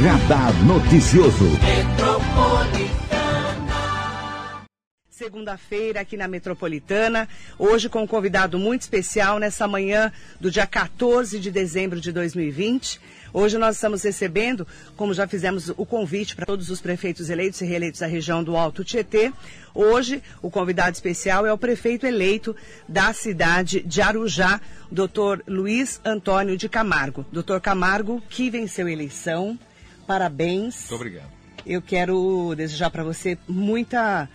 Radar Noticioso. Segunda-feira aqui na Metropolitana, hoje com um convidado muito especial nessa manhã do dia 14 de dezembro de 2020. Hoje nós estamos recebendo, como já fizemos o convite para todos os prefeitos eleitos e reeleitos da região do Alto Tietê, hoje o convidado especial é o prefeito eleito da cidade de Arujá, doutor Luiz Antônio de Camargo. Doutor Camargo, que venceu a eleição, parabéns. Muito obrigado. Eu quero desejar para você muita,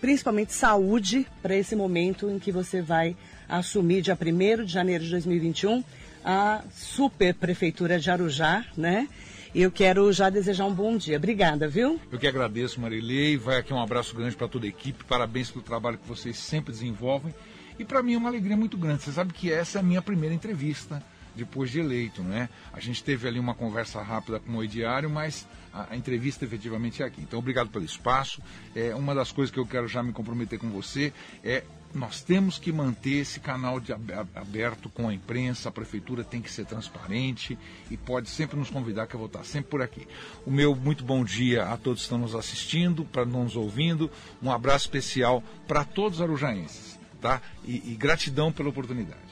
principalmente saúde, para esse momento em que você vai assumir, dia 1 de janeiro de 2021, a super prefeitura de Arujá, né? E eu quero já desejar um bom dia. Obrigada, viu? Eu que agradeço, Marilei. Vai aqui um abraço grande para toda a equipe. Parabéns pelo trabalho que vocês sempre desenvolvem. E para mim é uma alegria muito grande. Você sabe que essa é a minha primeira entrevista depois de eleito, né? A gente teve ali uma conversa rápida com o Oi Diário, mas a, a, entrevista efetivamente é aqui. Então, obrigado pelo espaço. É uma das coisas que eu quero já me comprometer com você é nós temos que manter esse canal de, aberto com a imprensa, a prefeitura tem que ser transparente e pode sempre nos convidar, que eu vou estar sempre por aqui. O meu muito bom dia a todos que estão nos assistindo, para nos ouvindo, um abraço especial para todos os arujaenses, tá? E, e gratidão pela oportunidade.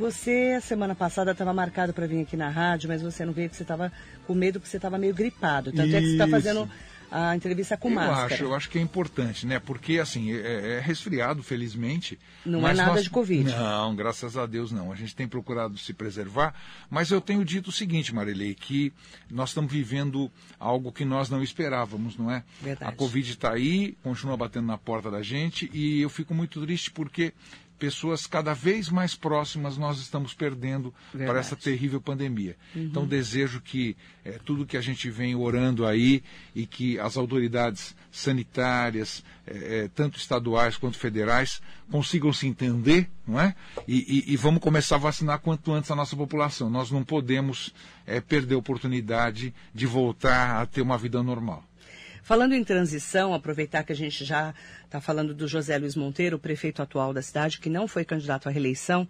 Você, semana passada, estava marcado para vir aqui na rádio, mas você não veio porque você estava com medo, porque você estava meio gripado. Tanto Isso. é que você está fazendo a entrevista com eu máscara. Acho, eu acho que é importante, né? Porque, assim, é, é resfriado, felizmente. Não é nada nós... de Covid. Não, graças a Deus não. A gente tem procurado se preservar, mas eu tenho dito o seguinte, Marilei, que nós estamos vivendo algo que nós não esperávamos, não é? Verdade. A Covid está aí, continua batendo na porta da gente e eu fico muito triste porque pessoas cada vez mais próximas nós estamos perdendo Verdade. para essa terrível pandemia. Uhum. Então desejo que é, tudo que a gente vem orando aí e que as autoridades sanitárias, é, é, tanto estaduais quanto federais, consigam se entender, não é? E, e, e, vamos começar a vacinar quanto antes a nossa população. Nós não podemos perder a oportunidade de voltar a ter uma vida normal. Falando em transição, aproveitar que a gente já está falando do José Luiz Monteiro, o prefeito atual da cidade, que não foi candidato à reeleição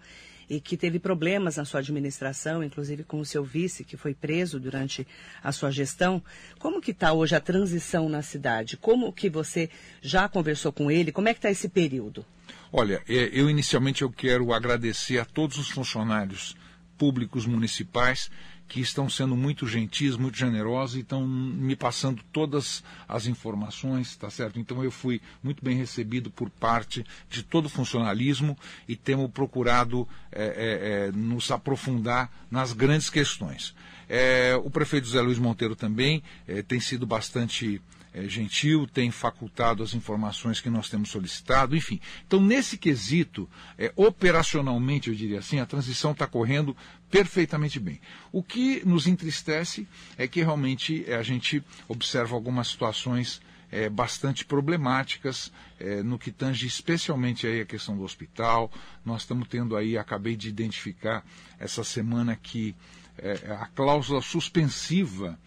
e que teve problemas na sua administração, inclusive com o seu vice, que foi preso durante a sua gestão. Como que está hoje a transição na cidade? Como que você já conversou com ele? Como é que está esse período? Olha, é, eu inicialmente eu quero agradecer a todos os funcionários públicos municipais que estão sendo muito gentis, muito generosos e estão me passando todas as informações, tá certo? Então eu fui muito bem recebido por parte de todo o funcionalismo e temos procurado é, é, é, nos aprofundar nas grandes questões. É, o prefeito José Luiz Monteiro também é, tem sido bastante é, gentil, tem facultado as informações que nós temos solicitado, enfim. Então, nesse quesito, operacionalmente, eu diria assim, a transição está correndo perfeitamente bem. O que nos entristece é que realmente é, a gente observa algumas situações é, bastante problemáticas é, no que tange especialmente aí a questão do hospital. Nós estamos tendo aí, acabei de identificar essa semana que é, a cláusula suspensiva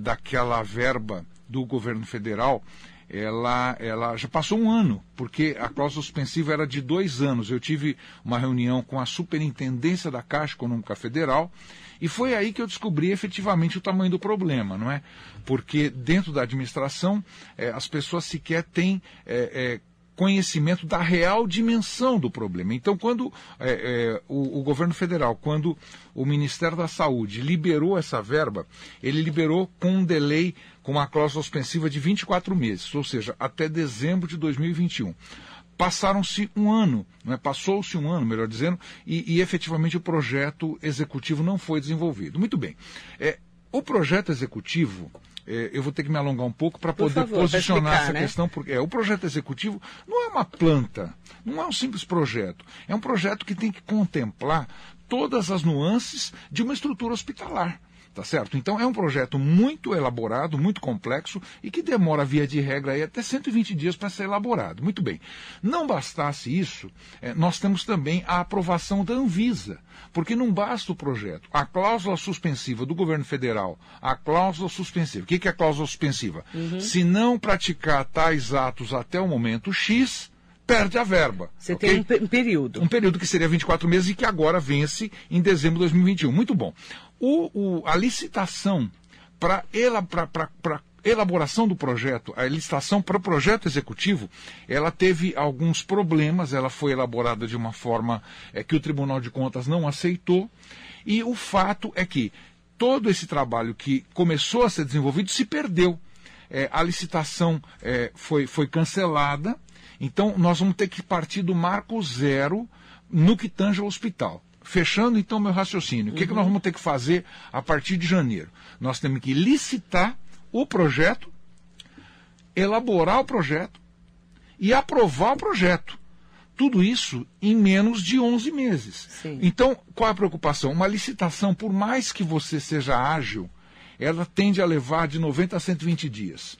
daquela verba do governo federal, ela, ela já passou um ano, porque a cláusula suspensiva era de dois anos. Eu tive uma reunião com a superintendência da Caixa Econômica Federal e foi aí que eu descobri efetivamente o tamanho do problema, não é? Porque dentro da administração eh, as pessoas sequer têm eh, eh, conhecimento da real dimensão do problema. Então, quando é, é, o, o, governo federal, quando o Ministério da Saúde liberou essa verba, ele liberou com um delay, com uma cláusula suspensiva de 24 meses, ou seja, até dezembro de 2021 passaram-se um ano, é? passou-se um ano, melhor dizendo, e, e, efetivamente o projeto executivo não foi desenvolvido. Muito bem. É, o projeto executivo é, eu vou ter que me alongar um pouco para poder favor, posicionar explicar, essa né? questão, porque é, o projeto executivo não é uma planta, não é um simples projeto. É um projeto que tem que contemplar todas as nuances de uma estrutura hospitalar. Tá certo? Então é um projeto muito elaborado, muito complexo e que demora, via de regra, aí, até 120 dias para ser elaborado. Muito bem. Não bastasse isso, é, nós temos também a aprovação da Anvisa, porque não basta o projeto. A cláusula suspensiva do governo federal, a cláusula suspensiva. O que é a cláusula suspensiva? Uhum. Se não praticar tais atos até o momento X, perde a verba. Você okay? tem um período. Um período que seria 24 meses e que agora vence em dezembro de 2021. Muito bom. O, o, a licitação para elaboração do projeto, a licitação para o projeto executivo, ela teve alguns problemas, ela foi elaborada de uma forma é, que o Tribunal de Contas não aceitou, e o fato é que todo esse trabalho que começou a ser desenvolvido se perdeu. É, a licitação é, foi, foi cancelada, então nós vamos ter que partir do marco zero no que tange ao hospital. Fechando então meu raciocínio, o que, uhum. que nós vamos ter que fazer a partir de janeiro? Nós temos que licitar o projeto, elaborar o projeto e aprovar o projeto. Tudo isso em menos de 11 meses. Sim. Então, qual a preocupação? Uma licitação, por mais que você seja ágil, ela tende a levar de 90 a 120 dias.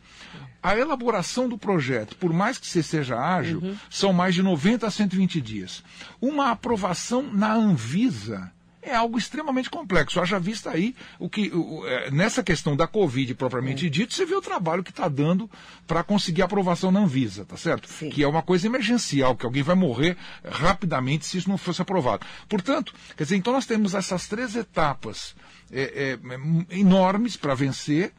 A elaboração do projeto, por mais que você seja ágil, uhum. são mais de 90 a 120 dias. Uma aprovação na Anvisa é algo extremamente complexo. Haja vista aí o que o, é, nessa questão da Covid propriamente é. dito, você vê o trabalho que está dando para conseguir aprovação na Anvisa, tá certo? Sim. Que é uma coisa emergencial, que alguém vai morrer rapidamente se isso não fosse aprovado. Portanto, quer dizer, então nós temos essas três etapas é, é, enormes para vencer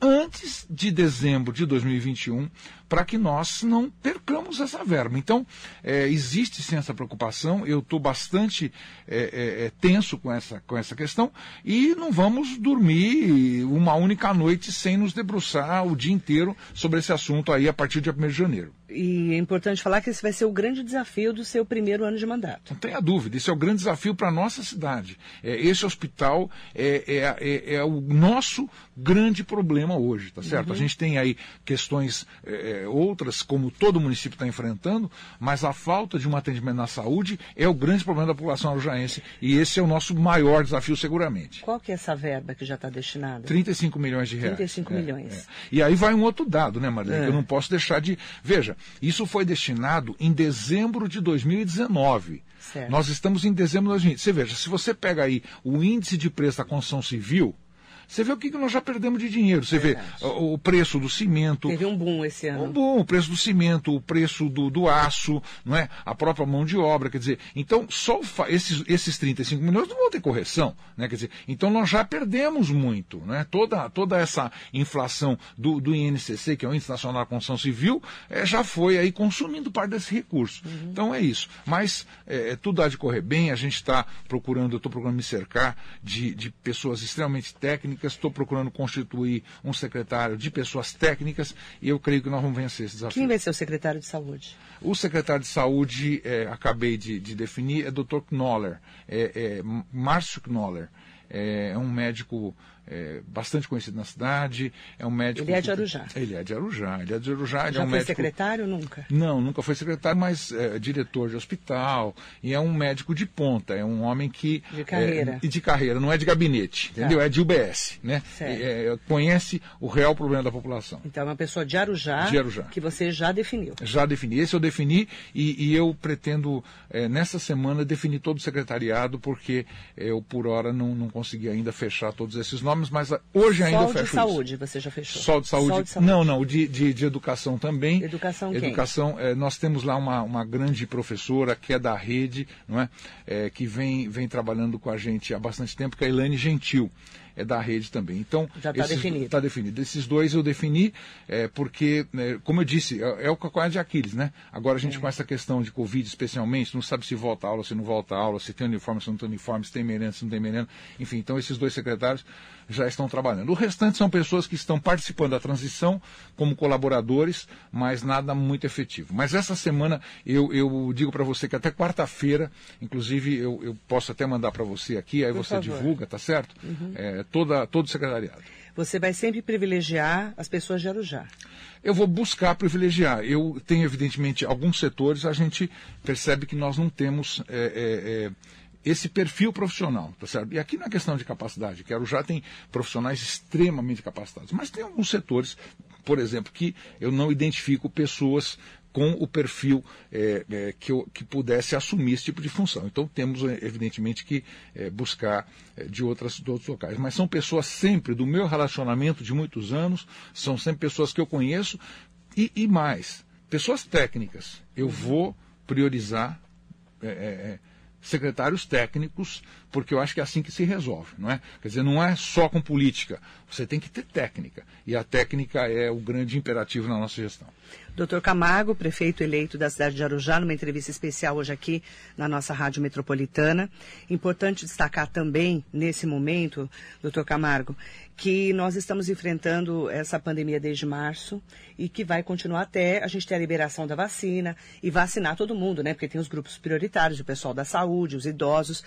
antes de dezembro de 2021 para que nós não percamos essa verba. Então, é, existe sim essa preocupação, eu estou bastante é, é, é, tenso com essa, com essa questão e não vamos dormir uma única noite sem nos debruçar o dia inteiro sobre esse assunto aí a partir de 1 de janeiro. E é importante falar que esse vai ser o grande desafio do seu primeiro ano de mandato. Não tenha dúvida, esse é o grande desafio para a nossa cidade. É, esse hospital é, é, é, é, o nosso grande problema hoje, tá certo? Uhum. A gente tem aí questões é, é, outras, como todo município está enfrentando, mas a falta de um atendimento na saúde é o grande problema da população arujaense e esse é o nosso maior desafio seguramente. Qual que é essa verba que já está destinada? 35 milhões de reais. 35 milhões. E aí vai um outro dado, né, Marlene? Eu não posso deixar de... Veja, isso foi destinado em dezembro de 2019. Certo. Nós estamos em dezembro de 2020. Você veja, se você pega aí o índice de preço da construção civil, você vê o que, nós já perdemos de dinheiro. Você Verdade. vê o, preço do cimento. Teve um boom esse ano. Um boom, o preço do cimento, o preço do, do aço, não é? a própria mão de obra. Quer dizer, então só esses, esses 35 milhões não vão ter correção. Né? Quer dizer, então nós já perdemos muito. Né? Toda, toda essa inflação do, do INCC, que é o Índice Nacional da Construção Civil, é, já foi aí consumindo parte desse recurso. Uhum. Então é isso. Mas é, tudo há de correr bem, a gente está procurando, eu estou procurando me cercar de, de pessoas extremamente técnicas técnicas, estou procurando constituir um secretário de pessoas técnicas e eu creio que nós vamos vencer esse desafio. Quem vai ser o secretário de saúde? O secretário de saúde, é, acabei de, de, definir, é Dr. Knoller, é, é Márcio Knoller. É um médico é, bastante conhecido na cidade, é um médico... Ele é de Arujá. Ele é de Arujá, ele é de Arujá. Já é um foi médico... secretário nunca? Não, nunca foi secretário, mas é, diretor de hospital, e é um médico de ponta, é um homem que... De carreira. É, de carreira, não é de gabinete, tá. entendeu? É de UBS, né? É, conhece o real problema da população. Então é uma pessoa de Arujá, de Arujá. que você já definiu. Já defini, esse eu defini, e, e eu pretendo, é, nessa semana, definir todo o secretariado, porque eu, por hora, não, não consegui ainda fechar todos esses nomes, mas hoje Hoje ainda Sol fecho de saúde, você já fechou? Sol de saúde. Sol de saúde. Não, não, de, de, de, educação também. Educação quem? Educação, é, nós temos lá uma, uma grande professora que é da rede, não é? é que vem, vem trabalhando com a gente há bastante tempo, que é a Elaine Gentil é da rede também. Então, já está definido. Está definido. Esses dois eu defini, é, porque, né, como eu disse, é, é o calcanhar de Aquiles, né? Agora a gente é. com essa questão de Covid, especialmente, não sabe se volta a aula, se não volta a aula, se tem uniforme, se não tem uniforme, se tem merenda, se não tem merenda. Enfim, então esses dois secretários já estão trabalhando. O restante são pessoas que estão participando da transição como colaboradores, mas nada muito efetivo. Mas essa semana eu, eu digo para você que até quarta-feira, inclusive eu, eu, posso até mandar para você aqui, aí Por você favor. divulga, tá certo? Uhum. É, toda, todo o secretariado. Você vai sempre privilegiar as pessoas de Arujá. Eu vou buscar privilegiar. Eu tenho, evidentemente, alguns setores, a gente percebe que nós não temos. É, é, esse perfil profissional, tá certo? E aqui não é questão de capacidade, que Arujá tem profissionais extremamente capacitados, mas tem alguns setores, por exemplo, que eu não identifico pessoas com o perfil é, é, que, eu, que pudesse assumir esse tipo de função. Então temos, é, evidentemente, que é, buscar é, de, outras, de outros locais. Mas são pessoas sempre do meu relacionamento de muitos anos, são sempre pessoas que eu conheço e, e mais, pessoas técnicas. Eu vou priorizar é, secretários técnicos, porque eu acho que é assim que se resolve, não é? Quer dizer, não é só com política, você tem que ter técnica, e a técnica é o grande imperativo na nossa gestão. Doutor Camargo, prefeito eleito da cidade de Arujá, numa entrevista especial hoje aqui na nossa Rádio Metropolitana. Importante destacar também, nesse momento, doutor Camargo, que nós estamos enfrentando essa pandemia desde março e que vai continuar até a gente ter a liberação da vacina e vacinar todo mundo, né? Porque tem os grupos prioritários, o pessoal da saúde, os idosos.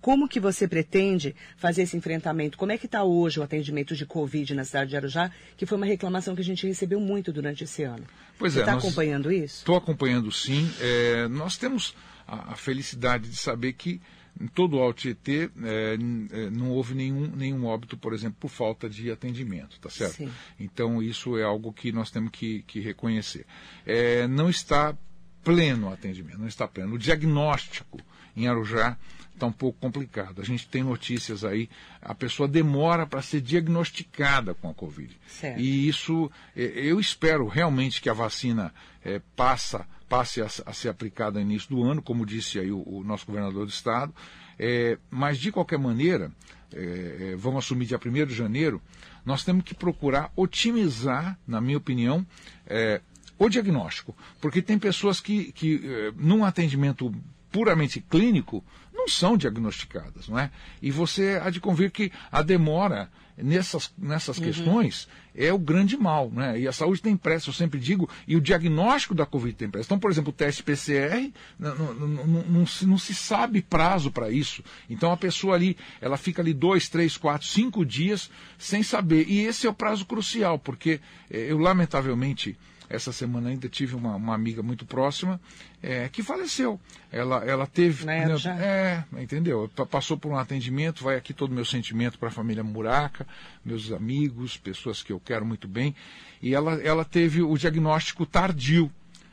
Como que você pretende fazer esse enfrentamento? Como é que está hoje o atendimento de Covid na cidade de Arujá, que foi uma reclamação que a gente recebeu muito durante esse ano? Pois você é. está acompanhando isso? Estou acompanhando sim. É, nós temos a, a felicidade de saber que em todo o Alto Tietê é, é, não houve nenhum, nenhum óbito, por exemplo, por falta de atendimento, tá certo? Sim. Então isso é algo que nós temos que, que reconhecer. É, não está pleno o atendimento, não está pleno. O diagnóstico em Arujá está um pouco complicado. A gente tem notícias aí, a pessoa demora para ser diagnosticada com a Covid. Certo. E isso, é, eu espero realmente que a vacina é, passa, passe a, a, ser aplicada no início do ano, como disse aí o, o nosso governador do estado. É, mas, de qualquer maneira, é, vamos assumir dia 1 de janeiro, nós temos que procurar otimizar, na minha opinião, é, o diagnóstico. Porque tem pessoas que, que num atendimento puramente clínico, não são diagnosticadas, não é? E você há de convir que a demora nessas, nessas uhum. questões é o grande mal, né? E a saúde tem pressa, eu sempre digo, e o diagnóstico da Covid tem pressa. Então, por exemplo, o teste PCR, não, não, não, não se, não se sabe prazo para isso. Então, a pessoa ali, ela fica ali dois, três, quatro, cinco dias sem saber. E esse é o prazo crucial, porque eh, eu, lamentavelmente, essa semana ainda tive uma, uma amiga muito próxima é, que faleceu. Ela, ela teve. Né, é, entendeu? Passou por um atendimento, vai aqui todo o meu sentimento para a família Muraca, meus amigos, pessoas que eu quero muito bem. E ela, ela teve o diagnóstico tardio.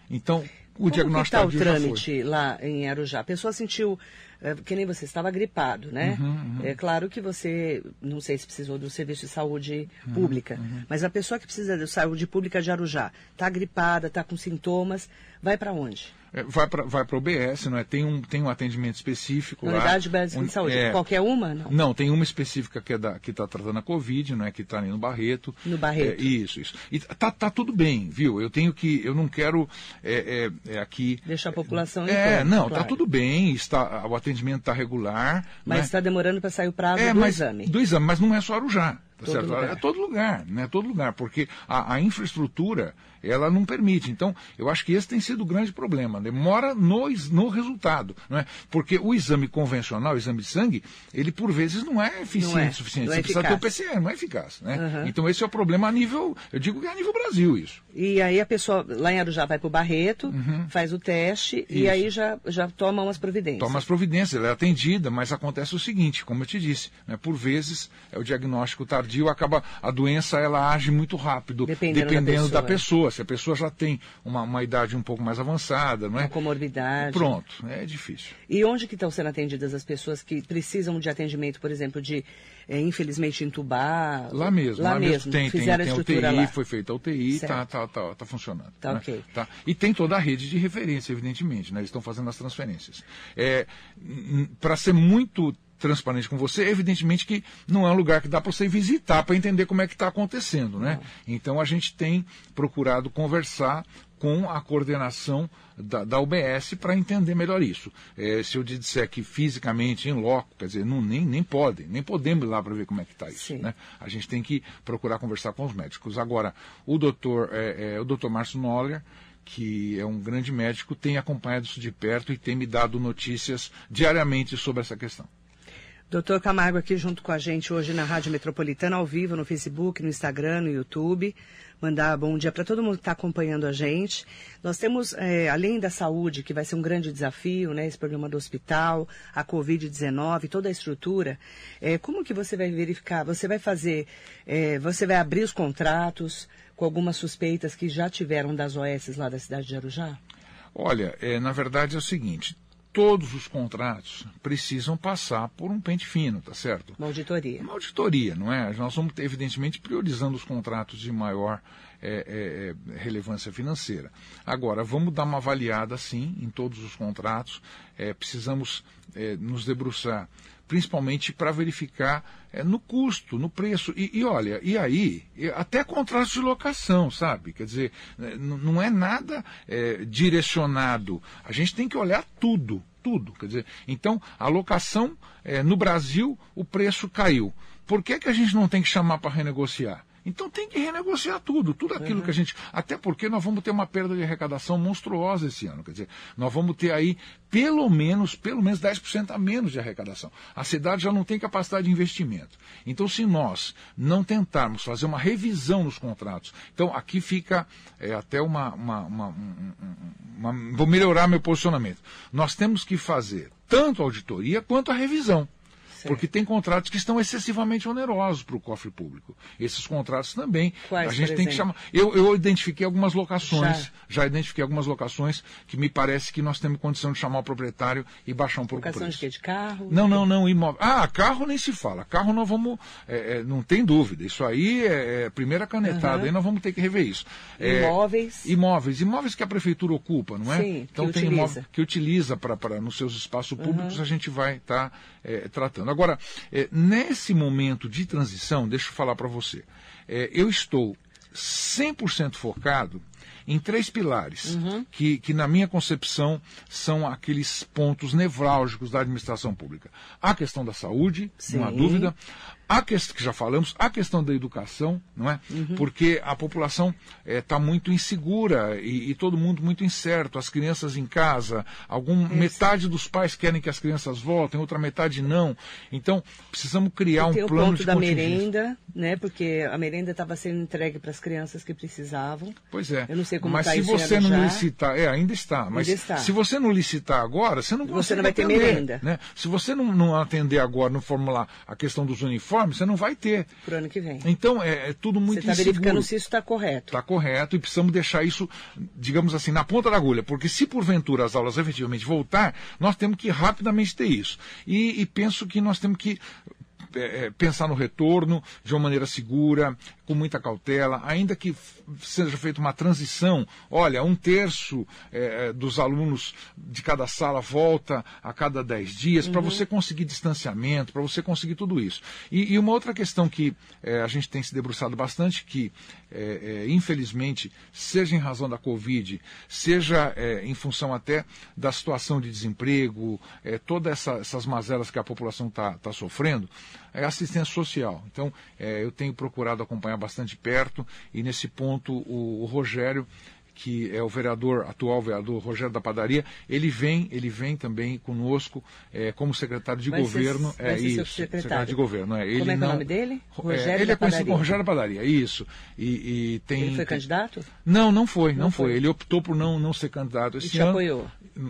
Então, o Como diagnóstico que tá tardio o trâmite lá em Arujá? A pessoa sentiu é, que nem você estava gripado, né? Uhum, uhum. É claro que você, não sei se precisou do serviço de saúde Uhum, pública, mas a pessoa que precisa de saúde pública de Arujá, está gripada, está com sintomas, vai para onde? É, vai para vai o OBS, não é? Tem um, tem um atendimento específico lá. Unidade Básica de Saúde. é, Qualquer uma? Não. Não, tem uma específica que é está tratando a Covid, não é? Que está ali no Barreto. No Barreto. É, isso, isso. E tá, tá tudo bem, viu? Eu tenho que, eu não quero é, é, é aqui. Deixar a população em É, não, claro. tá tudo bem, está, o atendimento está regular. Mas né? está demorando para sair o prazo do mas, exame. Do exame, mas não é só Arujá. Todo certo? lugar. É todo lugar, né? Todo lugar, porque a, a infraestrutura ela não permite. Então, eu acho que esse tem sido o grande problema. Demora no, ex- no resultado, não é? Porque o exame convencional, o exame de sangue, ele por vezes não é eficiente Não é, o suficiente. não é Você precisa ter o eficaz. PCR, não é eficaz, né? Aham. Então esse é o problema a nível, eu digo que é a nível Brasil isso. E aí a pessoa lá em Arujá vai para o Barreto, faz o teste e Uhum. Isso. aí já, já toma umas providências. Toma as providências, ela é atendida, mas acontece o seguinte, como eu te disse, né, por vezes é o diagnóstico tardio, acaba a doença ela age muito rápido, Dependendo da da pessoa. pessoa. Se a pessoa já tem uma, uma idade um pouco mais avançada, não é? Uma comorbidade. Pronto, é difícil. E onde que estão sendo atendidas as pessoas que precisam de atendimento, por exemplo, de, eh, infelizmente, entubar? Lá mesmo, Lá, mesmo. tem, tem, tem a UTI, lá. foi feita a UTI, tá, tá, tá, tá funcionando. Tá né? ok. Tá. E tem toda a rede de referência, evidentemente, né? Eles estão fazendo as transferências. É, Para ser muito transparente com você, evidentemente que não é um lugar que dá para você visitar para entender como é que está acontecendo, né? Então a gente tem procurado conversar com a coordenação da, da UBS para entender melhor isso. É, se eu te disser que fisicamente, em loco, quer dizer, não, nem, nem podem, nem podemos ir lá para ver como é que está isso. Né? A gente tem que procurar conversar com os médicos. Agora, o doutor, é, é, o doutor Márcio Noller, que é um grande médico, tem acompanhado isso de perto e tem me dado notícias diariamente sobre essa questão. Doutor Camargo aqui junto com a gente hoje na Rádio Metropolitana, ao vivo, no Facebook, no Instagram, no YouTube. Mandar bom dia para todo mundo que está acompanhando a gente. Nós temos, eh, além da saúde, que vai ser um grande desafio, né? Esse problema do hospital, a Covid-19, toda a estrutura. eh, como que você vai verificar? Você vai fazer, eh, você vai abrir os contratos com algumas suspeitas que já tiveram das OS lá da cidade de Arujá? Olha, é, na verdade é o seguinte, todos os contratos precisam passar por um pente fino, tá certo? Uma auditoria. Uma auditoria, não é? Nós vamos, evidentemente, priorizando os contratos de maior é, é, é, relevância financeira. Agora, vamos dar uma avaliada, sim, em todos os contratos. É, precisamos é, nos debruçar, principalmente para verificar é, no custo, no preço. E, e, olha, e aí, até contratos de locação, sabe? Quer dizer, não é nada direcionado. A gente tem que olhar tudo tudo. Quer dizer, então, a locação no Brasil, o preço caiu. Por que, que a gente não tem que chamar para renegociar? Então tem que renegociar tudo, tudo aquilo uhum. que a gente. Até porque nós vamos ter uma perda de arrecadação monstruosa esse ano. Quer dizer, nós vamos ter aí pelo menos, pelo menos 10% a menos de arrecadação. A cidade já não tem capacidade de investimento. Então, se nós não tentarmos fazer uma revisão nos contratos, então aqui fica é, até uma, uma, uma, uma. Vou melhorar meu posicionamento. Nós temos que fazer tanto a auditoria quanto a revisão. Porque tem contratos que estão excessivamente onerosos para o cofre público. Esses contratos também. Quais, a gente tem que chamar. Eu, eu identifiquei algumas locações, já. já. identifiquei algumas locações que me parece que nós temos condição de chamar o proprietário e baixar um pouco Locação o preço. de quê? De carro? Não, não, não, imóvel. Ah, carro nem se fala. Carro nós vamos. É, é, não tem dúvida. Isso aí é, é primeira canetada, uhum. aí nós vamos ter que rever isso. É, imóveis. Imóveis. Imóveis que a prefeitura ocupa, não é? Sim, então que tem utiliza. imóvel que utiliza para nos seus espaços públicos, uhum. a gente vai estar tá, é, tratando. Agora, é, nesse momento de transição, deixa eu falar para você, é, eu estou 100% focado em três pilares, uhum. que, que, na minha concepção, são aqueles pontos nevrálgicos da administração pública. A questão da saúde, Sim. não há dúvida. A questão que já falamos, a questão da educação, não é? Uhum. Porque a população está eh, é, muito insegura e, e, todo mundo muito incerto. As crianças em casa, algum, metade dos pais querem que as crianças voltem, outra metade não. Então, precisamos criar um plano ponto de da merenda, né? Porque a merenda estava sendo entregue para as crianças que precisavam. Pois é. Eu não sei como Mas tá se você não já. licitar, é, ainda está. Mas ainda está. se você não licitar agora, você não você não vai atender, ter merenda. Né? Se você não, não atender agora, não formular a questão dos uniformes uniforme, você não vai ter. Para o ano que vem. Então, é, é tudo muito Você está verificando se isso está correto. Está correto e precisamos deixar isso, digamos assim, na ponta da agulha. Porque se porventura as aulas efetivamente voltar, nós temos que rapidamente ter isso. E, e penso que nós temos que é, é, pensar no retorno de uma maneira segura, com muita cautela, ainda que seja feita uma transição. Olha, um terço é, é dos alunos de cada sala volta a cada dez dias, uhum. para você conseguir distanciamento, para você conseguir tudo isso. E, e uma outra questão que é, a gente tem se debruçado bastante, que é, infelizmente, seja em razão da Covid, seja em função até da situação de desemprego, todas essa, essas mazelas que a população está tá sofrendo, é assistência social. Então, é, eu tenho procurado acompanhar bastante perto e nesse ponto o, o Rogério que é o vereador, atual vereador Rogério da Padaria, ele vem, ele vem também conosco é, como secretário de vai governo. Ser, é isso, secretário. secretário. de governo. É. Ele como é, não, é o nome dele? Rogério é, ele é conhecido como Rogério da Padaria, isso. E, e tem, ele foi candidato? Não, não foi, não, não foi. foi. Ele optou por não, não ser candidato esse e te ano. apoiou?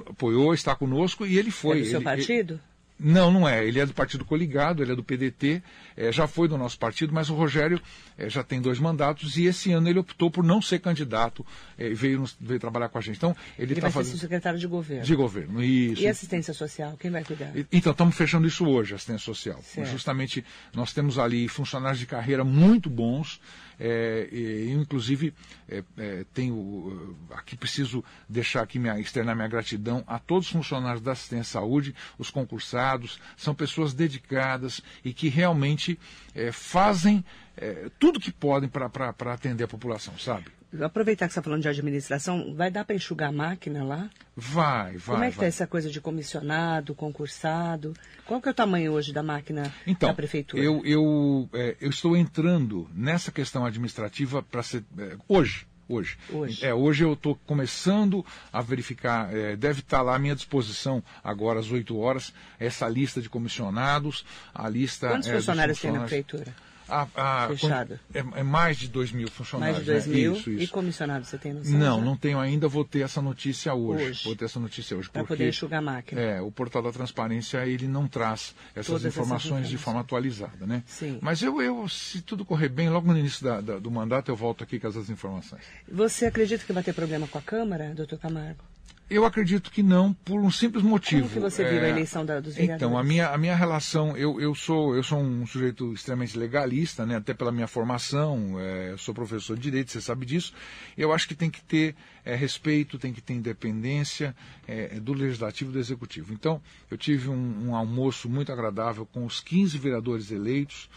Apoiou, está conosco e ele foi. É do seu ele, partido? Ele, não, não é. Ele é do Partido Coligado, ele é do PDT, é, já foi do nosso partido, mas o Rogério é, já tem dois mandatos e esse ano ele optou por não ser candidato e é, veio, veio trabalhar com a gente. Então, ele está fazendo. Ser secretário de governo. De governo, isso. E assistência social, quem vai cuidar? Então, estamos fechando isso hoje, assistência social. Justamente, nós temos ali funcionários de carreira muito bons. É, eu, inclusive, é, é, tenho aqui preciso deixar aqui minha, externar minha gratidão a todos os funcionários da assistência à saúde, os concursados, são pessoas dedicadas e que realmente é, fazem é, tudo que podem para atender a população, sabe? Aproveitar que você está falando de administração, vai dar para enxugar a máquina lá? Vai, vai. Como é que está essa coisa de comissionado, concursado? Qual que é o tamanho hoje da máquina então, da prefeitura? Eu, eu, é, eu estou entrando nessa questão administrativa para ser. É, hoje. Hoje. Hoje. É, hoje eu estou começando a verificar, é, deve estar tá lá à minha disposição agora às 8 horas, essa lista de comissionados, a lista. Quantos é, funcionários tem na prefeitura? A, a, Fechada. É, é, mais de 2 mil funcionários. Mais de 2 né? mil. Isso, isso. E comissionados, você tem noção? Não, já? não tenho ainda. Vou ter essa notícia hoje. hoje. Vou ter essa notícia hoje. Para poder enxugar a máquina. É, o portal da transparência, ele não traz essas Todas informações essas de forma atualizada, né? Sim. Mas eu, eu, se tudo correr bem, logo no início da, da, do mandato, eu volto aqui com essas informações. Você acredita que vai ter problema com a Câmara, doutor Camargo? Eu acredito que não, por um simples motivo. Como que você viu a É, eleição da, dos vereadores? Então, a minha, a minha relação, eu, eu, sou, eu sou um sujeito extremamente legalista, né, até pela minha formação, é, eu sou professor de direito, você sabe disso. Eu acho que tem que ter é, respeito, tem que ter independência é, do legislativo e do executivo. Então, eu tive um, um almoço muito agradável com os 15 vereadores eleitos.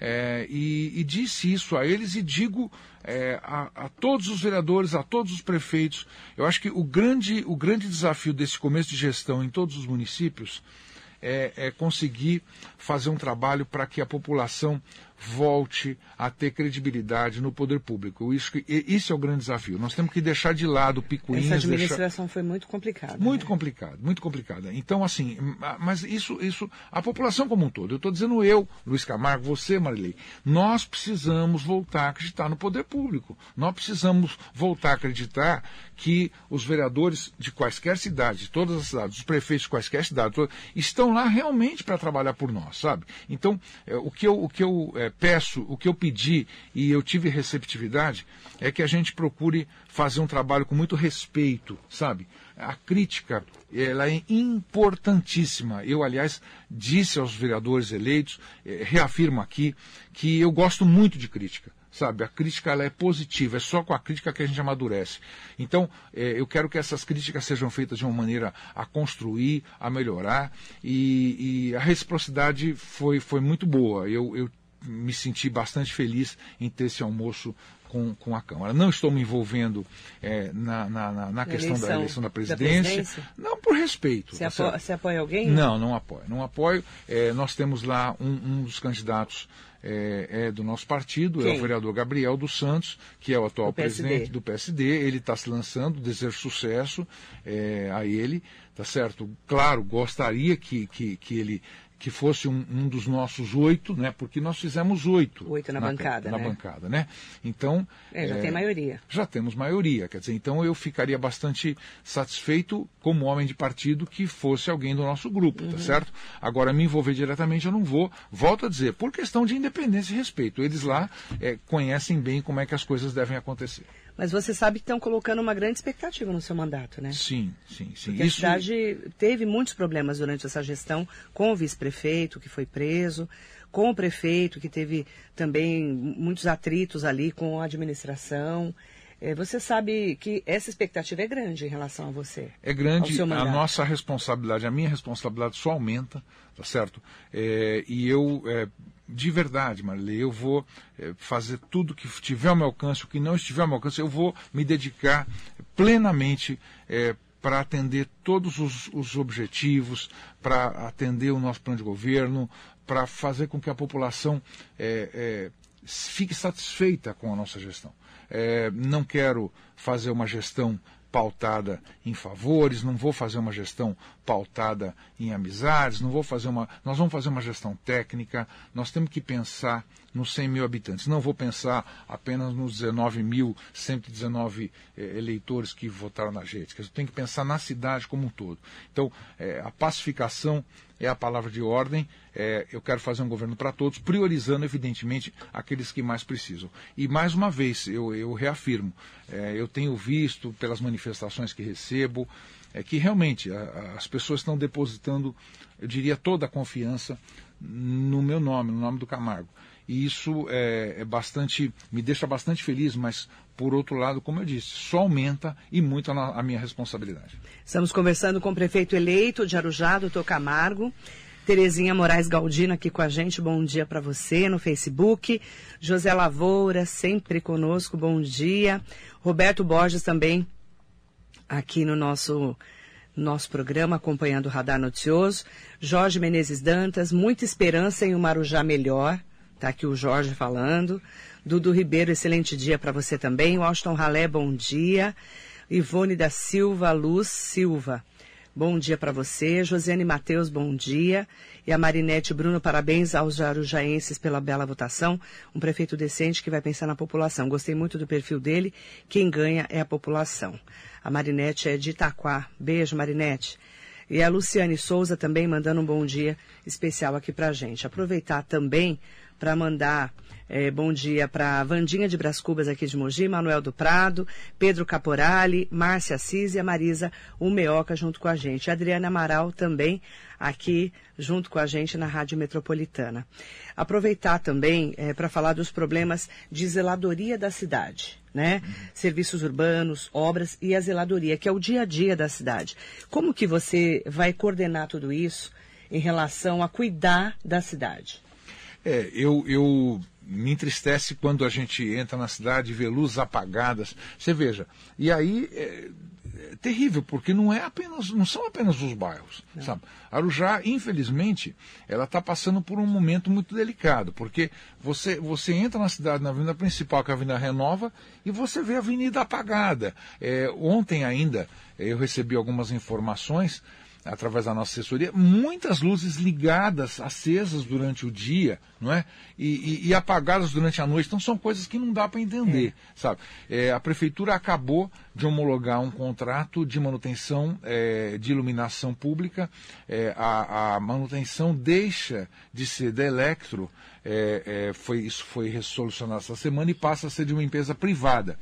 É, e, e disse isso a eles e digo é, a, a todos os vereadores, a todos os prefeitos. Eu acho que o grande, o grande desafio desse começo de gestão em todos os municípios é, é conseguir fazer um trabalho para que a população volte a ter credibilidade no poder público. Isso, isso é o grande desafio. Nós temos que deixar de lado picuinhas. Essa deixar- administração foi muito complicada. muito né? complicado, muito complicada. Então, assim, ma- mas isso, isso, a população como um todo. Eu estou dizendo eu, Luiz Camargo, você, Marilei. Nós precisamos voltar a acreditar no poder público. Nós precisamos voltar a acreditar que os vereadores de quaisquer cidades, de todas as cidades, os prefeitos de quaisquer cidades, to- estão lá realmente para trabalhar por nós, sabe? Então, eh, o que eu, o que eu peço, o que eu pedi e eu tive receptividade é que a gente procure fazer um trabalho com muito respeito, sabe? A crítica, ela é importantíssima. Eu, aliás, disse aos vereadores eleitos, eh, reafirmo aqui, que eu gosto muito de crítica. Sabe, a crítica ela é positiva, é só com a crítica que a gente amadurece. Então, eh, eu quero que essas críticas sejam feitas de uma maneira a construir, a melhorar, e, e a reciprocidade foi, foi muito boa. Eu, eu me senti bastante feliz em ter esse almoço com, com a Câmara. Não estou me envolvendo eh, na, na, na- na questão da eleição eleição da da presidência. presidência? Não por respeito. Você, tá apo- você apoia alguém? Não, não apoio. Não apoio. Eh, nós temos lá um, um dos candidatos eh, é do nosso partido, é Quem? o vereador Gabriel dos Santos, que é o atual PSD. presidente do PSD. Ele está se lançando, desejo sucesso eh, a ele, tá certo? Claro, gostaria que, que, que ele que fosse um, um dos nossos oito, né? Porque nós fizemos oito. Oito na bancada, na né? bancada, né? Então É, já eh, tem maioria. já temos maioria. Quer dizer, então eu ficaria bastante satisfeito como homem de partido que fosse alguém do nosso grupo, Uhum. tá certo? Agora, me envolver diretamente eu não vou. Volto a dizer, por questão de independência e respeito. Eles lá eh, conhecem bem como é que as coisas devem acontecer. Mas você sabe que estão colocando uma grande expectativa no seu mandato, né? Sim, sim, sim. Porque a cidade teve muitos problemas durante essa gestão com o vice-prefeito, que foi preso, com o prefeito, que teve também muitos atritos ali com a administração. Eh, Você sabe que essa expectativa é grande em relação a você. É grande, a nossa responsabilidade, a minha responsabilidade só aumenta, tá certo? É, e eu, é, de verdade, Marilei, eu vou é, fazer tudo que tiver ao meu alcance, o que não estiver ao meu alcance, eu vou me dedicar plenamente é, para atender todos os, os objetivos, para atender o nosso plano de governo, para fazer com que a população é, é, fique satisfeita com a nossa gestão. É, não quero fazer uma gestão pautada em favores, não vou fazer uma gestão pautada em amizades, não vou fazer uma. Nós vamos fazer uma gestão técnica, nós temos que pensar nos 100 mil habitantes. Não vou pensar apenas nos 19.119 eh, eleitores que votaram na gente. Eu tenho que pensar na cidade como um todo. Então, eh, a pacificação é a palavra de ordem. Eh, eu quero fazer um governo para todos, priorizando, evidentemente, aqueles que mais precisam. E, mais uma vez, eu, eu reafirmo, eh, eu tenho visto pelas manifestações que recebo, é que realmente a- as pessoas estão depositando, eu diria, toda a confiança no meu nome, no nome do Camargo. E isso é, é bastante, me deixa bastante feliz, mas por outro lado, como eu disse, só aumenta e muito a, a minha responsabilidade. Estamos conversando com o prefeito eleito de Arujá, doutor Camargo. Terezinha Moraes Galdino aqui com a gente, bom dia para você no Facebook. José Lavoura, sempre conosco, bom dia. Roberto Borges também aqui no nosso, nosso programa, acompanhando o Radar Noticioso. Jorge Menezes Dantas, muita esperança em um Marujá melhor. Está aqui o Jorge falando. Dudu Ribeiro, excelente dia para você também. Washington Ralé, bom dia. Ivone da Silva, Luz Silva. Bom dia para você. Josiane Matheus, bom dia. E a Marinete Bruno, parabéns aos arujaenses pela bela votação. Um prefeito decente que vai pensar na população. Gostei muito do perfil dele. Quem ganha é a população. A Marinete é de Itaquá. Beijo, Marinete. E a Luciane Souza também mandando um bom dia especial aqui pra gente. Aproveitar também para mandar é, bom dia para Vandinha de Bras Cubas aqui de Mogi, Manuel do Prado, Pedro Caporali, Márcia Assis e a Marisa Umeoca junto com a gente. Adriana Amaral também aqui junto com a gente na Rádio Metropolitana. Aproveitar também é, para falar dos problemas de zeladoria da cidade. Né? Uhum. Serviços urbanos, obras e a zeladoria, que é o dia a dia da cidade. Como que você vai coordenar tudo isso em relação a cuidar da cidade? É, eu, eu me entristece quando a gente entra na cidade e vê luzes apagadas. Você veja, e aí é, é terrível, porque não é apenas, não são apenas os bairros, não. sabe? Arujá, infelizmente, ela está passando por um momento muito delicado, porque você, você entra na cidade, na avenida principal, que é a Avenida Renova, e você vê a avenida apagada. É, ontem ainda eu recebi algumas informações através da nossa assessoria, muitas luzes ligadas, acesas durante o dia, não é? E, e, e apagadas durante a noite. Então são coisas que não dá para entender, é. sabe? É, a prefeitura acabou de homologar um contrato de manutenção é, de iluminação pública. É, a, a, manutenção deixa de ser da Electro, é, é, foi, isso foi resolucionado essa semana e passa a ser de uma empresa privada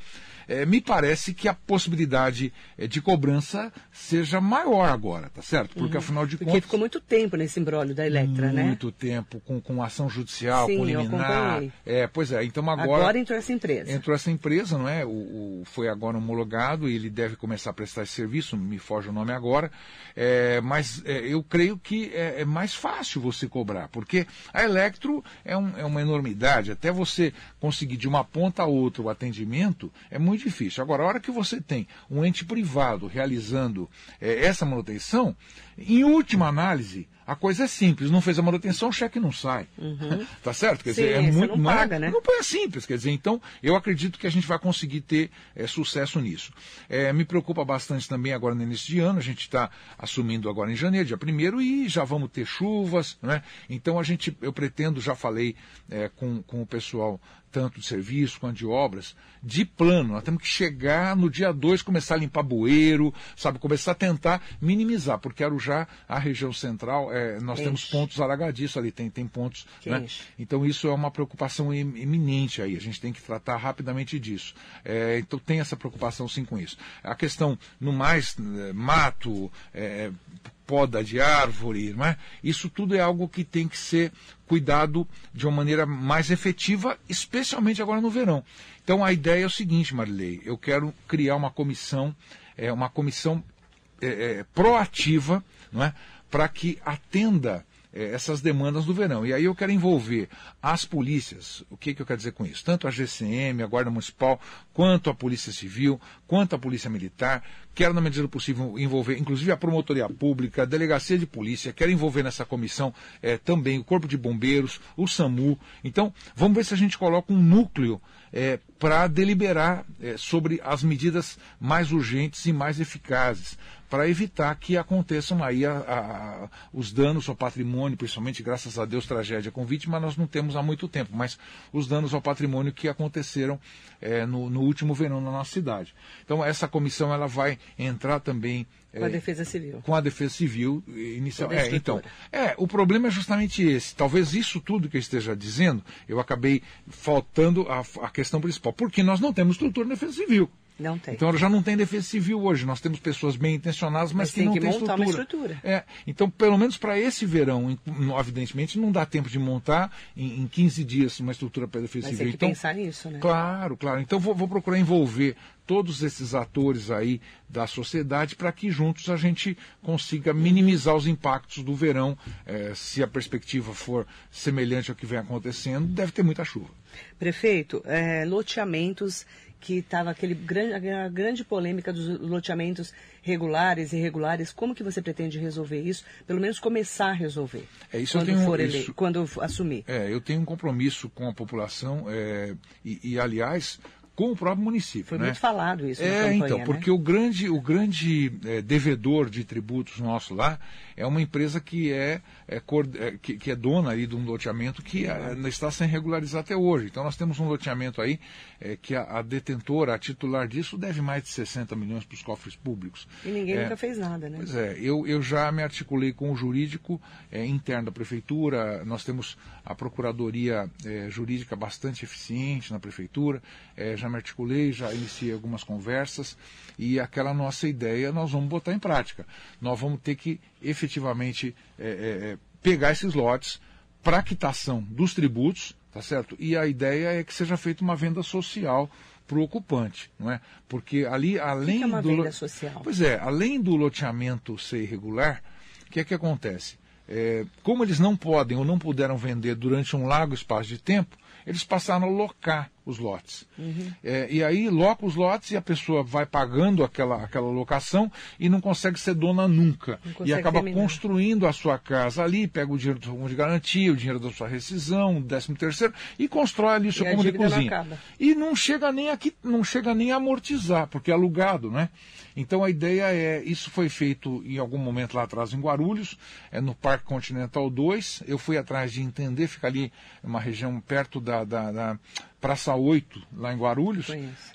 é, me parece que a possibilidade é, de cobrança seja maior agora, tá certo? Porque uhum. afinal de Porque contas. Porque ficou muito tempo nesse embrólio da Electra, muito né? Muito tempo, com, com ação judicial, Sim, com liminar. É, pois é, então agora. Agora entrou essa empresa. Entrou essa empresa, não é? O, o foi agora homologado e ele deve começar a prestar esse serviço, me foge o nome agora. É, mas é, eu creio que é, é, mais fácil você cobrar, porque a Electro é, um, é uma enormidade. Até você conseguir de uma ponta a outra o atendimento é muito muito difícil. Agora, a hora que você tem um ente privado realizando é, essa manutenção, em última análise, a coisa é simples, não fez a manutenção, o cheque não sai. Uhum. tá certo? Quer Sim, dizer, é muito. Não, paga, né? não é simples. Quer dizer, então, eu acredito que a gente vai conseguir ter é, sucesso nisso. É, me preocupa bastante também agora no início de ano, a gente está assumindo agora em janeiro, dia 1 e já vamos ter chuvas, né? Então a gente, eu pretendo, já falei é, com, com o pessoal tanto de serviço quanto de obras, de plano. Nós temos que chegar no dia 2, começar a limpar bueiro, sabe, começar a tentar minimizar, porque Arujá, a região central, é, nós temos pontos alagadiços ali, tem, tem pontos. Né? Então isso é uma preocupação iminente aí, a gente tem que tratar rapidamente disso. É, então tem essa preocupação sim com isso. A questão, no mais, é, mato, é, poda de árvore, não é? Isso tudo é algo que tem que ser cuidado de uma maneira mais efetiva, especialmente agora no verão. Então a ideia é o seguinte, Marilei, eu quero criar uma comissão, é, uma comissão é, é, proativa, não é? para que atenda essas demandas do verão. E aí eu quero envolver as polícias, o que, que eu quero dizer com isso? Tanto a GCM, a Guarda Municipal, quanto a Polícia Civil, quanto a Polícia Militar. Quero, na medida do possível, envolver inclusive a Promotoria Pública, a Delegacia de Polícia, quero envolver nessa comissão é, também o Corpo de Bombeiros, o SAMU. Então, vamos ver se a gente coloca um núcleo é, para deliberar sobre as medidas mais urgentes e mais eficazes para evitar que aconteçam aí a, a, os danos ao patrimônio, principalmente, graças a Deus, tragédia com vítima, nós não temos há muito tempo, mas os danos ao patrimônio que aconteceram é, no, no, último verão na nossa cidade. Então, essa comissão ela vai entrar também. Com a Defesa Civil. Com a Defesa Civil inicial. É, então, é, o problema é justamente esse. Talvez isso tudo que eu esteja dizendo, eu acabei faltando a, a questão principal. Porque nós não temos estrutura de defesa civil. Não tem. Então já não tem defesa civil hoje. Nós temos pessoas bem intencionadas, mas, mas que não tem estrutura. Uma estrutura. É, então, pelo menos para esse verão, evidentemente, não dá tempo de montar em, em 15 dias uma estrutura para defesa mas civil. Tem que então, pensar nisso, né? Claro, claro. Então vou, vou procurar envolver todos esses atores aí da sociedade para que juntos a gente consiga minimizar os impactos do verão. É, se a perspectiva for semelhante ao que vem acontecendo, deve ter muita chuva. Prefeito, é, loteamentos que estava aquele grande, a grande polêmica dos loteamentos regulares e irregulares. Como que você pretende resolver isso? Pelo menos começar a resolver. É, isso quando, eu tenho, for isso, quando assumir. É, eu tenho um compromisso com a população é, e, e, aliás, com o próprio município. Foi né? muito falado isso é, campanha, então, né? porque o grande, o grande é, devedor de tributos nosso lá é uma empresa que é, é, é, que, que é dona aí de um loteamento que é, está sem regularizar até hoje. Então nós temos um loteamento aí é, que a, a detentora, a titular disso, deve mais de 60 milhões para os cofres públicos. E ninguém nunca fez nada, né? Pois é, eu, eu já me articulei com o jurídico interno da prefeitura, nós temos a procuradoria jurídica bastante eficiente na prefeitura, já me articulei, já iniciei algumas conversas e aquela nossa ideia nós vamos botar em prática. Nós vamos ter que efetivamente eh, eh, eh, pegar esses lotes para quitação dos tributos, tá certo? E a ideia é que seja feita uma venda social para o ocupante, não é? Porque ali, além que é uma do venda social? Pois é, além do loteamento ser irregular, o que é que acontece? É, como eles não podem ou não puderam vender durante um largo espaço de tempo, eles passaram a locar os lotes. Uhum. É, e aí loca os lotes e a pessoa vai pagando aquela, aquela locação e não consegue ser dona nunca. E acaba terminar. construindo a sua casa ali, pega o dinheiro do fundo de garantia, o dinheiro da sua rescisão, o décimo terceiro, e constrói ali o seu cômodo de não cozinha. E não chega nem aqui, não chega nem a amortizar, porque é alugado, né? Então a ideia é, isso foi feito em algum momento lá atrás em Guarulhos, é no Parque Continental 2. Eu fui atrás de entender, fica ali uma região perto da, da, da Praça 8, lá em Guarulhos.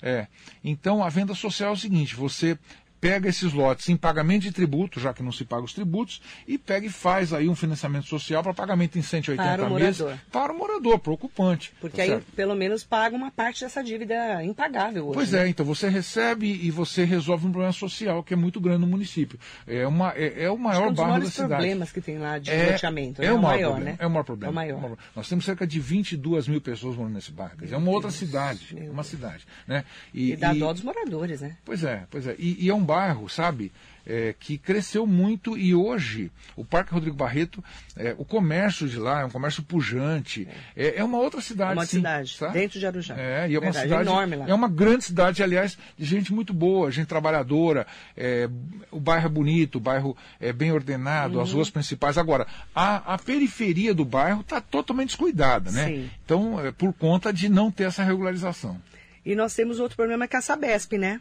É. Então a venda social é o seguinte, você pega esses lotes em pagamento de tributo, já que não se paga os tributos, e pega e faz aí um financiamento social para pagamento em 180 Para meses morador. para o morador, para o ocupante. Porque tá aí, certo? pelo menos, paga uma parte dessa dívida impagável hoje. Pois né? é, então você recebe e você resolve um problema social que é muito grande no município. É, uma, é, é o Acho que é maior um dos bairro da cidade. problemas que tem lá de É, loteamento. é né? o maior maior, problema. né? É o maior problema. É o maior. Nós temos cerca de 22 mil pessoas morando nesse bairro. Quer dizer, é uma outra cidade. meu É uma Deus. cidade. Né? E dá dó dos moradores, né? Pois é, pois é. E, e é um bairro, sabe, é, que cresceu muito e hoje o Parque Rodrigo Barreto, é, o comércio de lá é um comércio pujante. É, é uma outra cidade. É uma sim, cidade, tá? dentro de Arujá. É, e é uma Verdade, cidade enorme lá. É uma grande cidade, aliás, de gente muito boa, gente trabalhadora. é, o bairro é bonito, o bairro é bem ordenado, Uhum. as ruas principais. Agora, a, a periferia do bairro está totalmente descuidada, né? Sim. Então, é, por conta de não ter essa regularização. E nós temos outro problema que é a Sabesp, né?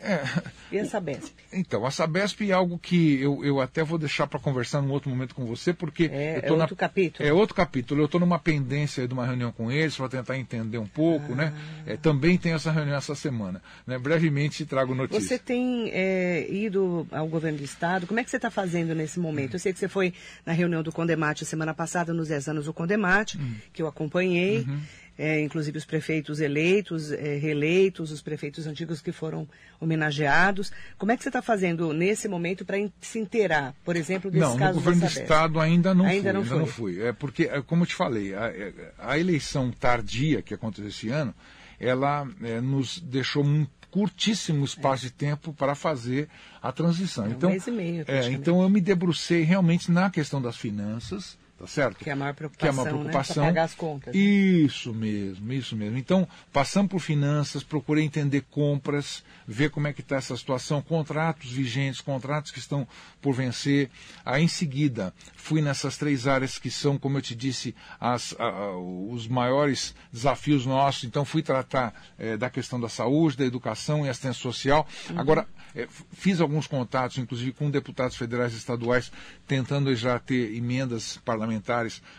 É, E a Sabesp? Então, a Sabesp é algo que eu, eu até vou deixar para conversar num outro momento com você, porque. É- é outro capítulo? É outro capítulo. Eu estou numa pendência de uma reunião com eles para tentar entender um pouco, né? Ah. É, também tem essa reunião essa semana. Né? Brevemente trago notícia. Você tem é, ido ao governo do estado? Como é que você está fazendo nesse momento? Eu sei que você foi na reunião do Condemate semana passada, nos 10 anos do Condemate, Hum. que eu acompanhei. Uhum. É, inclusive os prefeitos eleitos, é, reeleitos, os prefeitos antigos que foram homenageados. Como é que você está fazendo nesse momento para se inteirar, por exemplo, desses Não, no casos governo da do? Estado ainda não Ainda fui. não ainda foi. não fui. É porque, é, como eu te falei, a, é, a eleição tardia que aconteceu esse ano, ela é, nos deixou um curtíssimo espaço de tempo para fazer a transição. É um então, mês e meio, é, então eu me debrucei realmente na questão das finanças, tá certo? Que é a maior que é preocupação, uma né? preocupação. Pra pagar as contas. né? Isso mesmo, isso mesmo. Então, passamos por finanças, procurei entender compras, ver como é que está essa situação, contratos vigentes, contratos que estão por vencer. Aí, em seguida, fui nessas três áreas que são, como eu te disse, as, a- a- os maiores desafios nossos. Então, fui tratar eh, da questão da saúde, da educação e assistência social. Agora, eh, f- fiz alguns contatos, inclusive com deputados federais e estaduais, tentando já ter emendas parlamentares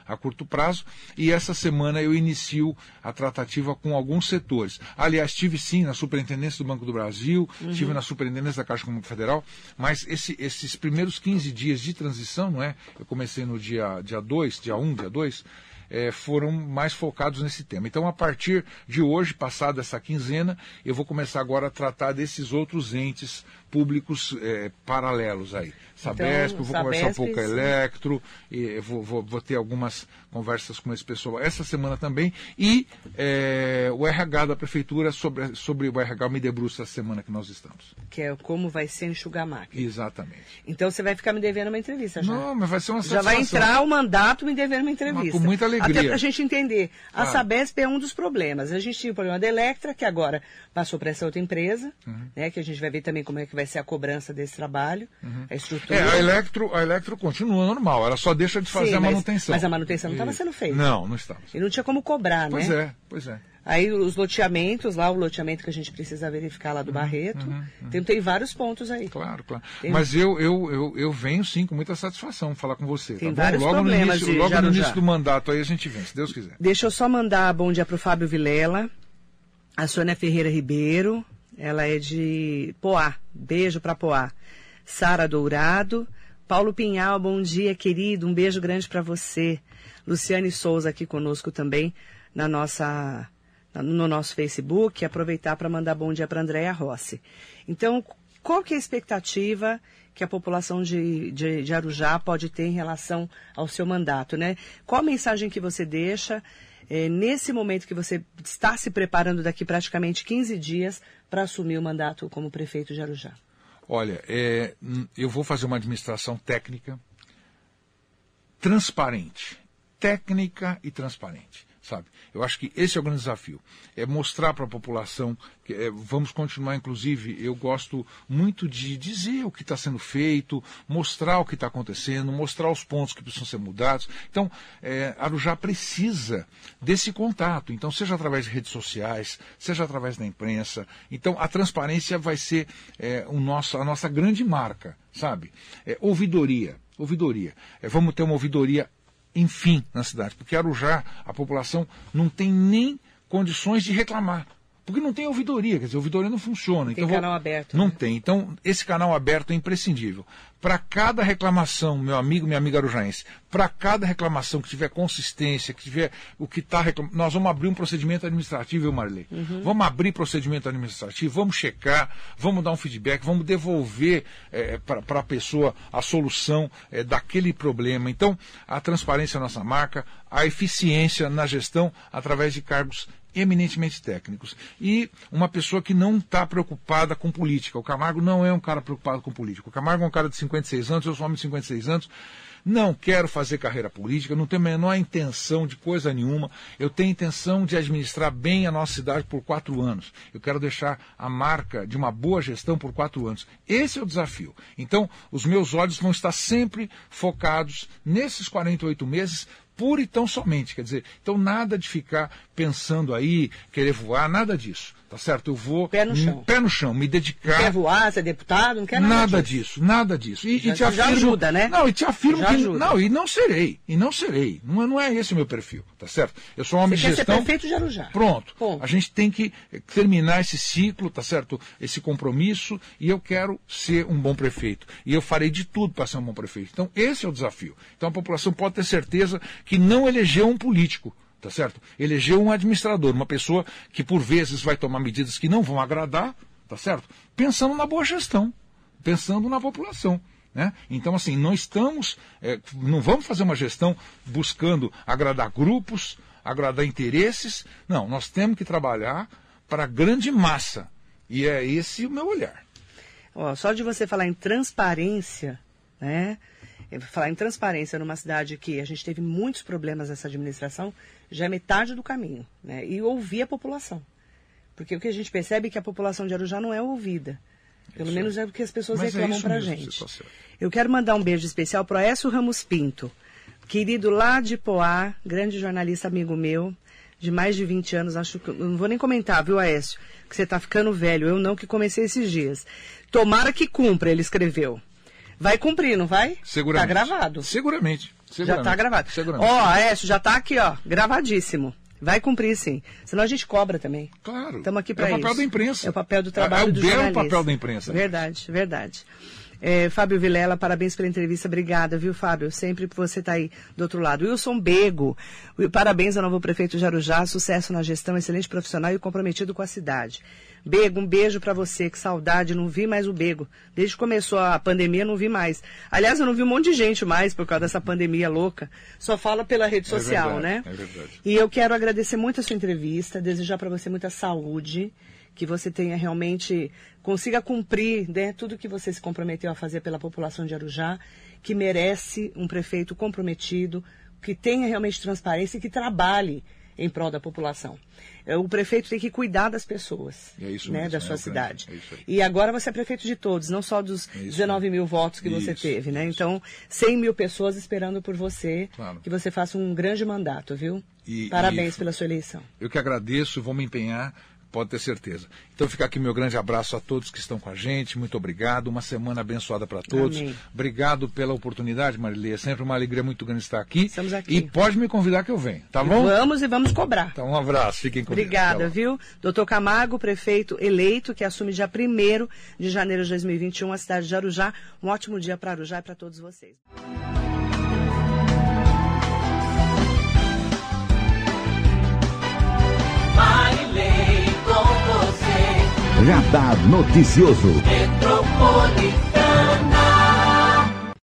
a curto prazo. E essa semana eu inicio a tratativa com alguns setores. Aliás, tive sim na Superintendência do Banco do Brasil, tive na Superintendência da Caixa Econômica Federal, mas esse- esses primeiros 15 dias de transição, não é? Eu comecei no dia 2, dia 2, dia 1, dia 2, eh, foram mais focados nesse tema. Então, a partir de hoje, passada essa quinzena, eu vou começar agora a tratar desses outros entes públicos eh, paralelos aí. Sabesp, eu vou conversar um Sabesp, pouco com a. Electro, e vou, vou- vou ter algumas conversas com esse pessoal essa semana também. E eh, o RH da Prefeitura, sobre, sobre o RH, me debruço essa semana que nós estamos. Que é como vai ser enxugar a máquina. Exatamente. Então você vai ficar me devendo uma entrevista já. Não, mas vai ser uma Já vai entrar o mandato me devendo uma entrevista. Mas com muita alegria. Até para a gente entender. A Claro. Sabesp é um dos problemas. A gente tinha o problema da Electra, que agora passou para essa outra empresa, Uhum. né? Que a gente vai ver também como é que vai ser a cobrança desse trabalho, a estrutura. É, a Electro, a Electro continua normal, ela só deixa de fazer Sim, a mas- manutenção. mas a manutenção não estava sendo feita. Não, não estava. E não tinha como cobrar, Pois né? é, pois é. Aí os loteamentos, lá o loteamento que a gente precisa verificar lá do Barreto, uhum, Tem, tem vários pontos aí. Claro, claro. Tem... Mas eu, eu, eu, eu venho sim com muita satisfação falar com você. Tem tá vários logo problemas no início, Logo no início do mandato aí a gente vem, se Deus quiser. Deixa eu só mandar bom dia para o Fábio Vilela, a Sônia Ferreira Ribeiro, ela é de Poá, beijo para Poá. Sara Dourado, Paulo Pinhal, bom dia, querido, um beijo grande para você. Luciane Souza aqui conosco também na nossa no nosso Facebook, aproveitar para mandar bom dia para Andréia Rossi. Então, qual que é a expectativa que a população de, de, de, Arujá pode ter em relação ao seu mandato, né? Qual a mensagem que você deixa eh, nesse momento que você está se preparando daqui praticamente 15 dias para assumir o mandato como prefeito de Arujá? Olha, é, eu vou fazer uma administração técnica, transparente, técnica e transparente sabe? Eu acho que esse é o grande desafio, é mostrar para a população que é, vamos continuar, inclusive, eu gosto muito de dizer o que está sendo feito, mostrar o que está acontecendo, mostrar os pontos que precisam ser mudados. Então, é, Arujá precisa desse contato, então seja através de redes sociais, seja através da imprensa. Então, a transparência vai ser é, o nosso, a nossa grande marca, sabe? É, ouvidoria, ouvidoria. É, vamos ter uma ouvidoria enfim, na cidade. Porque Arujá, a população não tem nem condições de reclamar. Porque não tem ouvidoria, quer dizer, a ouvidoria não funciona. Tem então, canal vou... aberto. Não né? tem. Então, esse canal aberto é imprescindível. Para cada reclamação, meu amigo, minha amiga arujaense, para cada reclamação que tiver consistência, que tiver o que está reclamando, nós vamos abrir um procedimento administrativo, eu, Marley. Uhum. Vamos abrir procedimento administrativo, vamos checar, vamos dar um feedback, vamos devolver é, para a pessoa a solução é, daquele problema. Então, a transparência é a nossa marca, a eficiência na gestão através de cargos eminentemente técnicos. E uma pessoa que não está preocupada com política. O Camargo não é um cara preocupado com política. O Camargo é um cara de 56 anos, eu sou homem de 56 anos. Não quero fazer carreira política, não tenho a menor intenção de coisa nenhuma. Eu tenho intenção de administrar bem a nossa cidade por quatro anos. Eu quero deixar a marca de uma boa gestão por quatro anos. Esse é o desafio. Então, os meus olhos vão estar sempre focados nesses 48 meses pura e tão somente. Quer dizer, então nada de ficar pensando aí, querer voar, nada disso. Tá certo? Eu vou. Pé no chão. Pé no chão, me dedicar. Quer voar, ser deputado, não quer nada. Nada disso. disso, nada disso. E, já, e te afirmo, já ajuda, né? Não, e te afirmo já que. Ajuda. Não, e não serei. E não serei. Não, não é esse o meu perfil, tá certo? Eu sou um homem Você de quer gestão. Ser prefeito de Arujá. Pronto. Ponto. A gente tem que terminar esse ciclo, tá certo? Esse compromisso, e eu quero ser um bom prefeito. E eu farei de tudo para ser um bom prefeito. Então, esse é o desafio. Então, a população pode ter certeza que não elegeu um político tá certo? Elegeu um administrador, uma pessoa que por vezes vai tomar medidas que não vão agradar, tá certo? Pensando na boa gestão, pensando na população. Né? Então, assim, não estamos, é, não vamos fazer uma gestão buscando agradar grupos, agradar interesses. Não, nós temos que trabalhar para a grande massa. E é esse o meu olhar. Ó, só de você falar em transparência, né? Falar em transparência numa cidade que a gente teve muitos problemas nessa administração, já é metade do caminho, né? E ouvir a população. Porque o que a gente percebe é que a população de Arujá não é ouvida. Pelo Isso. menos é o que as pessoas Mas é reclamam isso pra mesmo, gente. tá. Eu quero mandar um beijo especial para o Écio Ramos Pinto, querido lá de Poá, grande jornalista amigo meu, de mais de 20 anos, acho que não vou nem comentar, viu, Aécio? Que você tá ficando velho, eu não que comecei esses dias. Tomara que cumpra, ele escreveu. Vai cumprir, não vai? Seguramente. Tá gravado. Seguramente. Já seguramente. tá gravado. Ó, Aécio, já tá aqui, ó, gravadíssimo. Vai cumprir, sim. Senão a gente cobra também. Claro. Estamos aqui para É isso. o papel da imprensa. É o papel do trabalho É o do belo jornalista. papel da imprensa. Verdade, verdade. É, Fábio Vilela, parabéns pela entrevista. Obrigada, viu, Fábio? Sempre por você estar aí do outro lado. Wilson Bego, parabéns ao novo prefeito de Arujá. Sucesso na gestão, excelente profissional e comprometido com a cidade. Bego, um beijo para você. Que saudade, não vi mais o Bego. Desde que começou a pandemia, não vi mais. Aliás, eu não vi um monte de gente mais por causa dessa pandemia louca. Só fala pela rede É social, verdade, né? é verdade. E eu quero agradecer muito a sua entrevista, desejar para você muita saúde, que você tenha realmente consiga cumprir né, tudo que você se comprometeu a fazer pela população de Arujá, que merece um prefeito comprometido, que tenha realmente transparência e que trabalhe em prol da população. É, o prefeito tem que cuidar das pessoas, É isso né, mesmo, da é sua o cidade. é e agora você é prefeito de todos, não só dos É isso 19 mil votos que você Isso, teve, né? Então, 100 mil pessoas esperando por você, Claro. que você faça um grande mandato, viu? E- Parabéns e- pela sua eleição. Eu que agradeço, vou me empenhar, pode ter certeza. Então fica aqui meu grande abraço a todos que estão com a gente, muito obrigado, uma semana abençoada para todos. Amém. Obrigado pela oportunidade, Marilê, é sempre uma alegria muito grande estar aqui. Estamos aqui. E pode me convidar que eu venho, tá bom? Vamos e vamos cobrar. Então um abraço, fiquem com Deus. Obrigada, viu? Doutor Camargo, prefeito eleito, que assume dia 1 de janeiro de 2021 a cidade de Arujá. Um ótimo dia para Arujá e para todos vocês. Radar Noticioso.